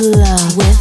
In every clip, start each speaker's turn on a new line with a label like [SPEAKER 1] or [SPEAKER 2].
[SPEAKER 1] Love, with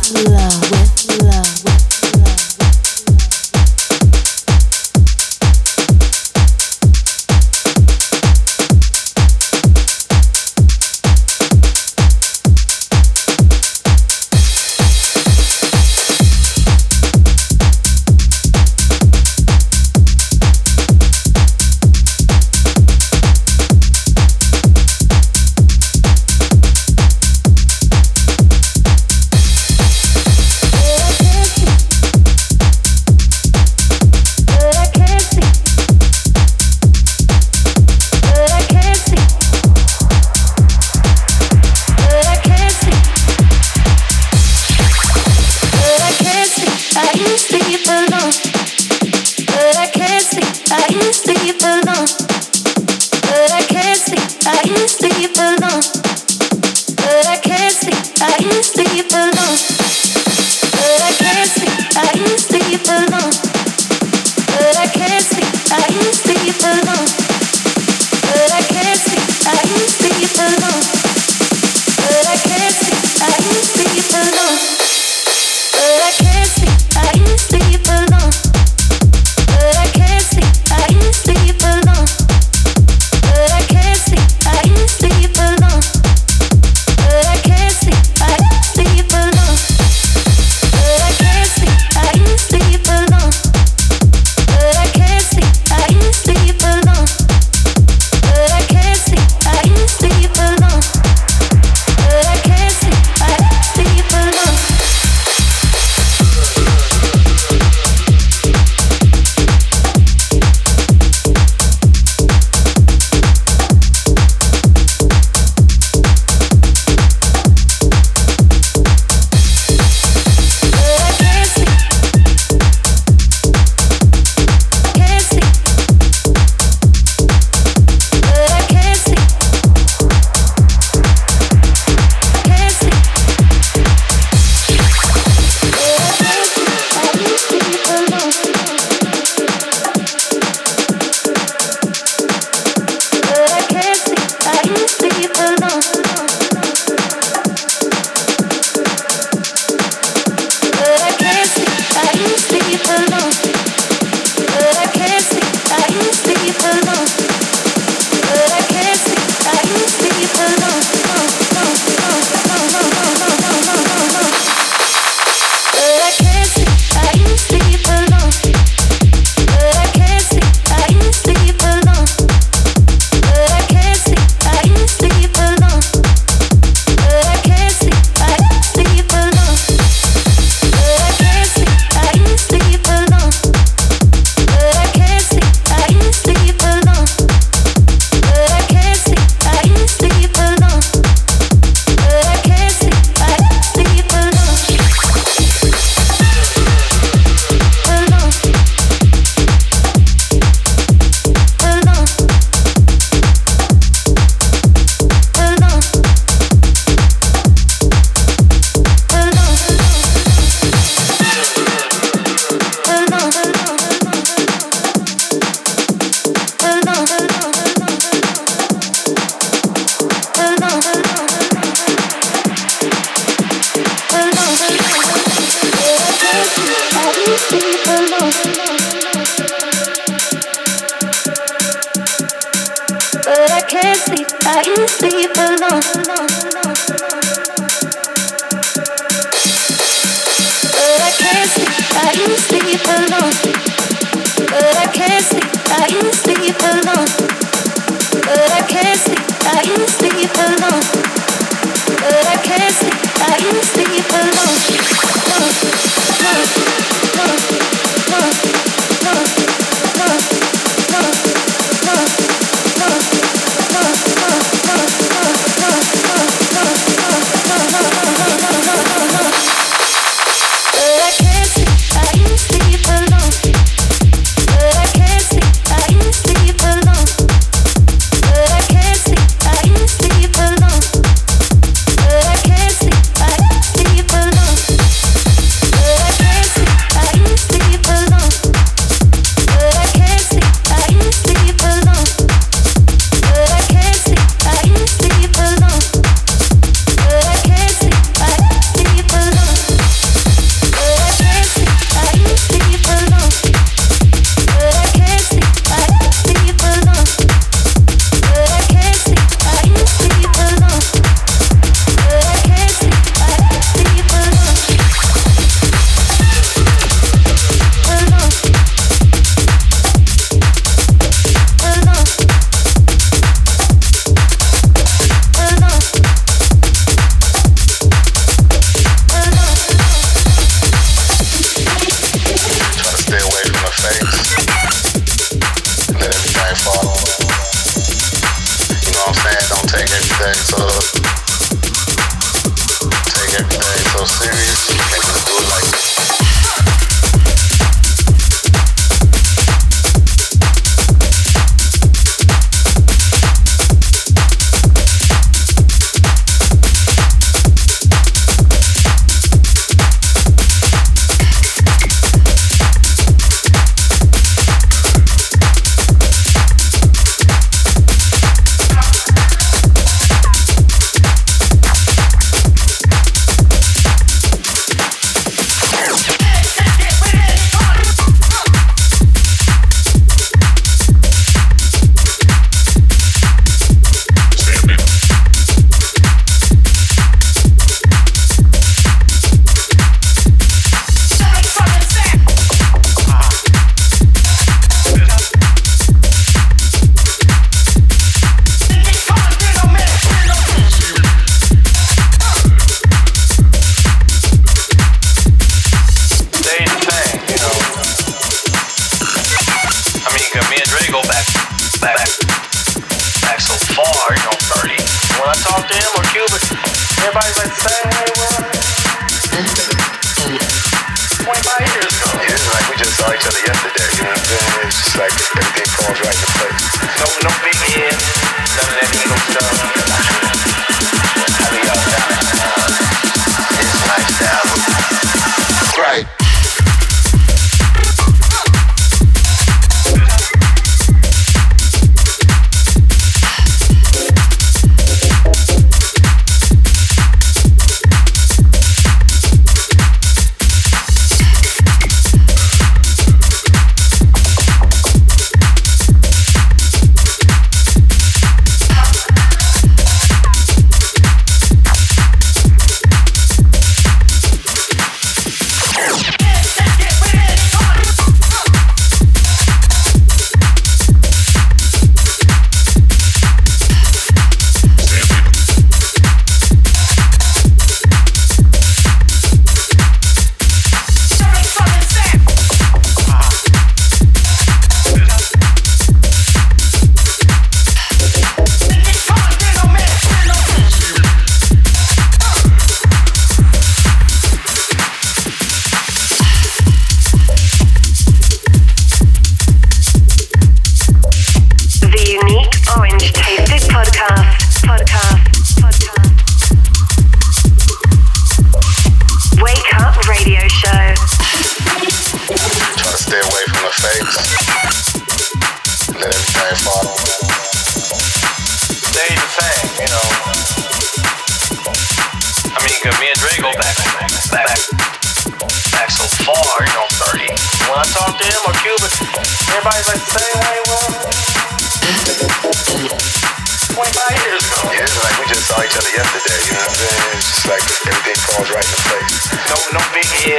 [SPEAKER 2] can't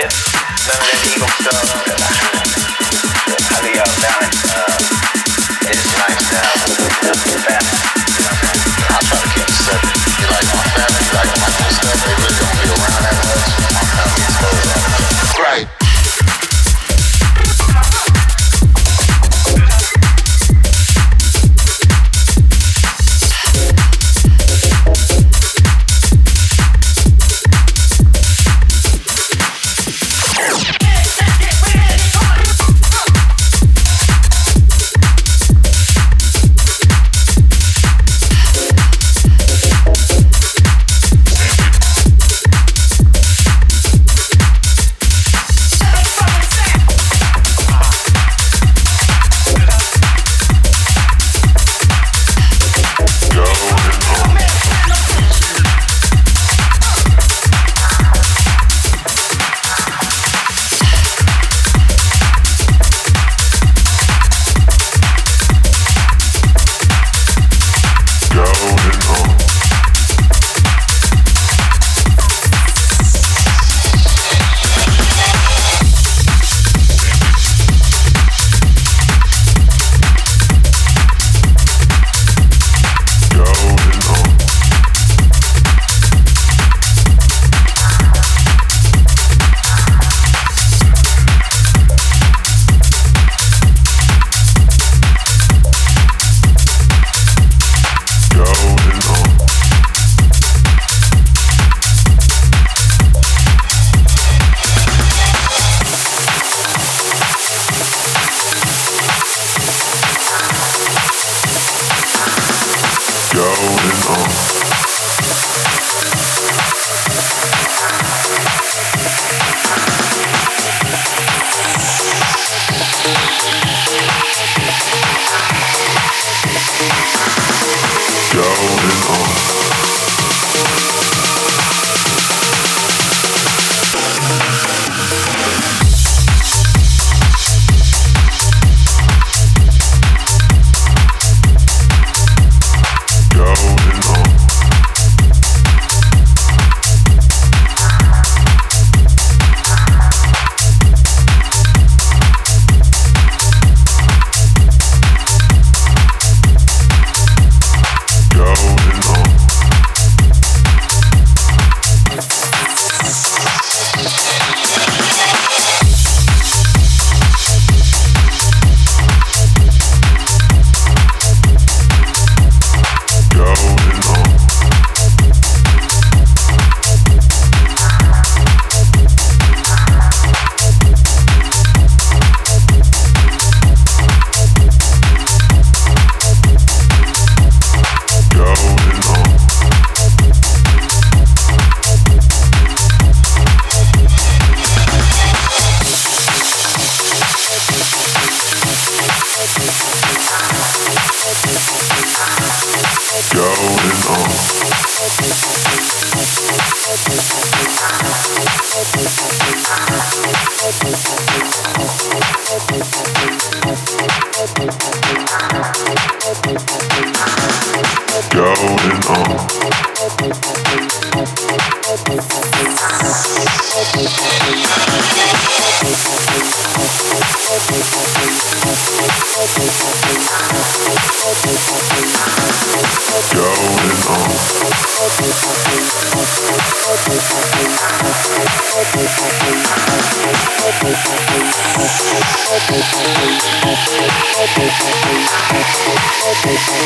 [SPEAKER 3] stuff, they really don't be Going on. Hey, hey.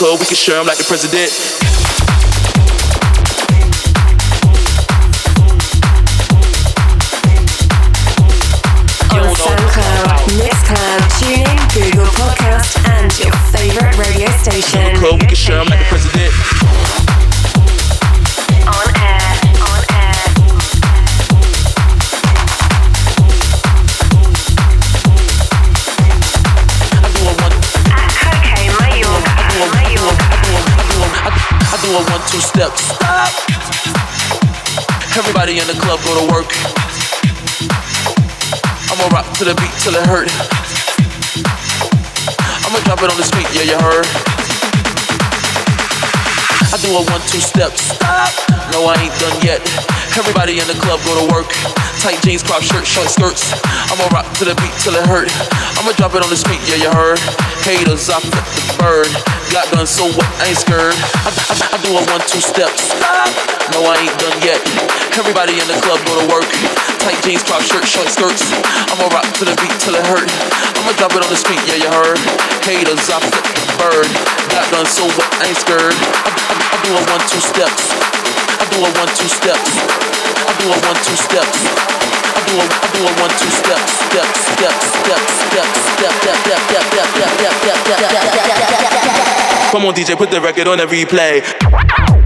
[SPEAKER 4] Club, we can share them like the president.
[SPEAKER 5] On SoundCloud, Mixcloud, TuneIn, Google Podcast, and your favorite radio station.
[SPEAKER 4] Club, we can share them like the president. do a one, two step. Stop. Everybody in the club go to work. I'ma rock to the beat till it hurt. I'ma drop it on the street, yeah, you heard. I do a one, two step. Stop. No, I ain't done yet. Everybody in the club go to work. Tight jeans, crop shirt, short skirts. I'ma rock to the beat till it hurt. I'ma drop it on the street, yeah, you heard. Haters, I flip the bird. Got done, so what? I ain't scared. I, I, I do a one, two steps. No, I ain't done yet. Everybody in the club go to work. Tight jeans, crop shirt, short skirts. I'ma rock to the beat till it hurt. I'ma drop it on the street, yeah, you heard. Haters, I flip the bird. Got done, so what? I ain't scared. I, I, I do a one, two steps. I do a one, two steps. I do a one, two steps. I do a, I do a one, two steps, steps, steps, steps, steps, step, step, step, step, step, step, step, step, step, step, step, step. Come on, DJ, put the record on a replay.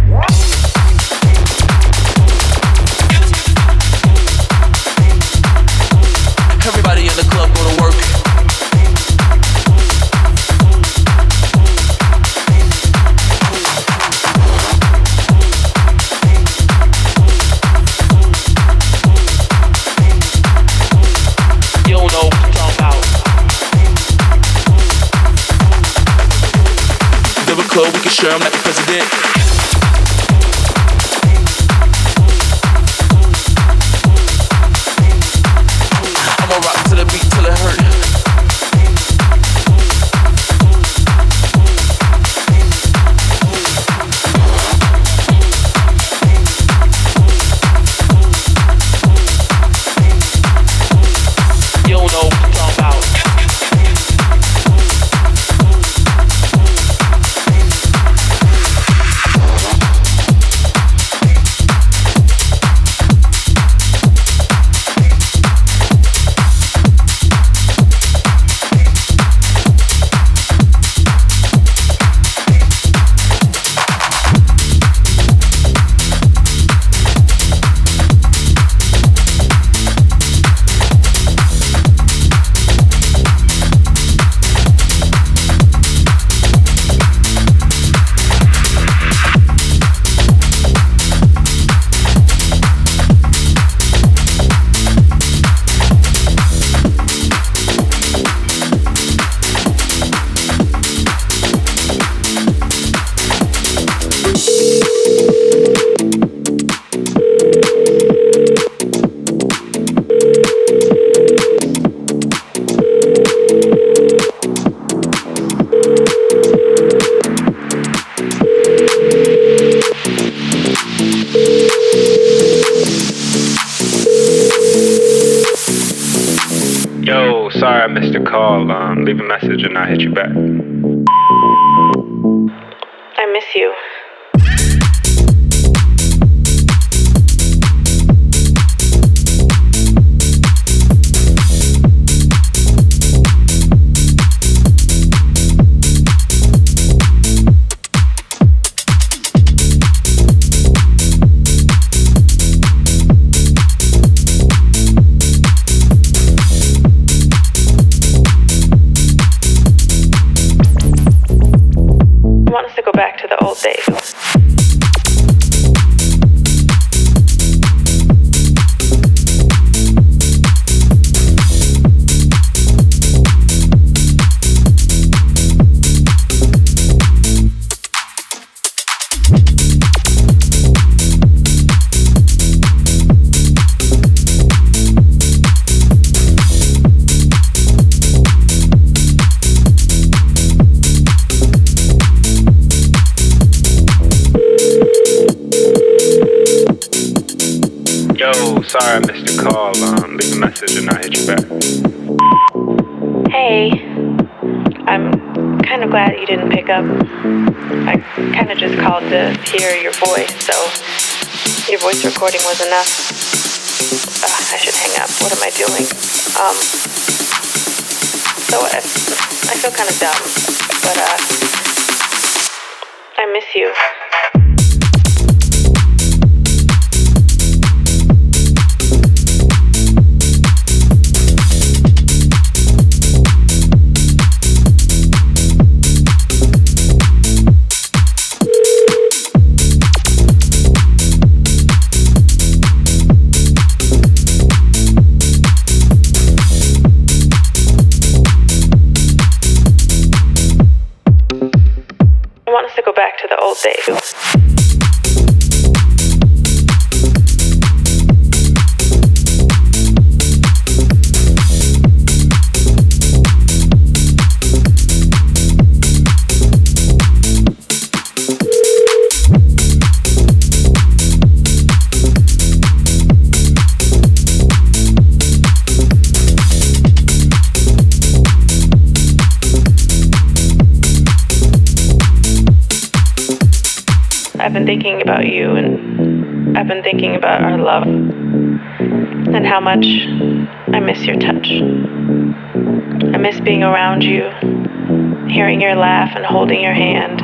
[SPEAKER 4] Club, we can share them like the president.
[SPEAKER 6] Leave a message and I'll hit you back.
[SPEAKER 7] Was enough. I should hang up. What am I doing? Um, so I, I feel kind of dumb, but uh, I miss you. Thinking about our love and how much I miss your touch. I miss being around you, hearing your laugh and holding your hand.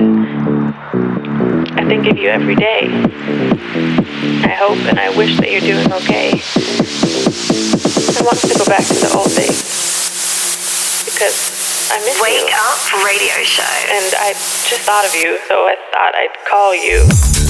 [SPEAKER 7] I think of you every day. I hope and I wish that you're doing okay. I want to go back to the old days because I miss
[SPEAKER 8] Wake
[SPEAKER 7] you.
[SPEAKER 8] Wake Up Radio Show.
[SPEAKER 7] And I just thought of you, so I thought I'd call you.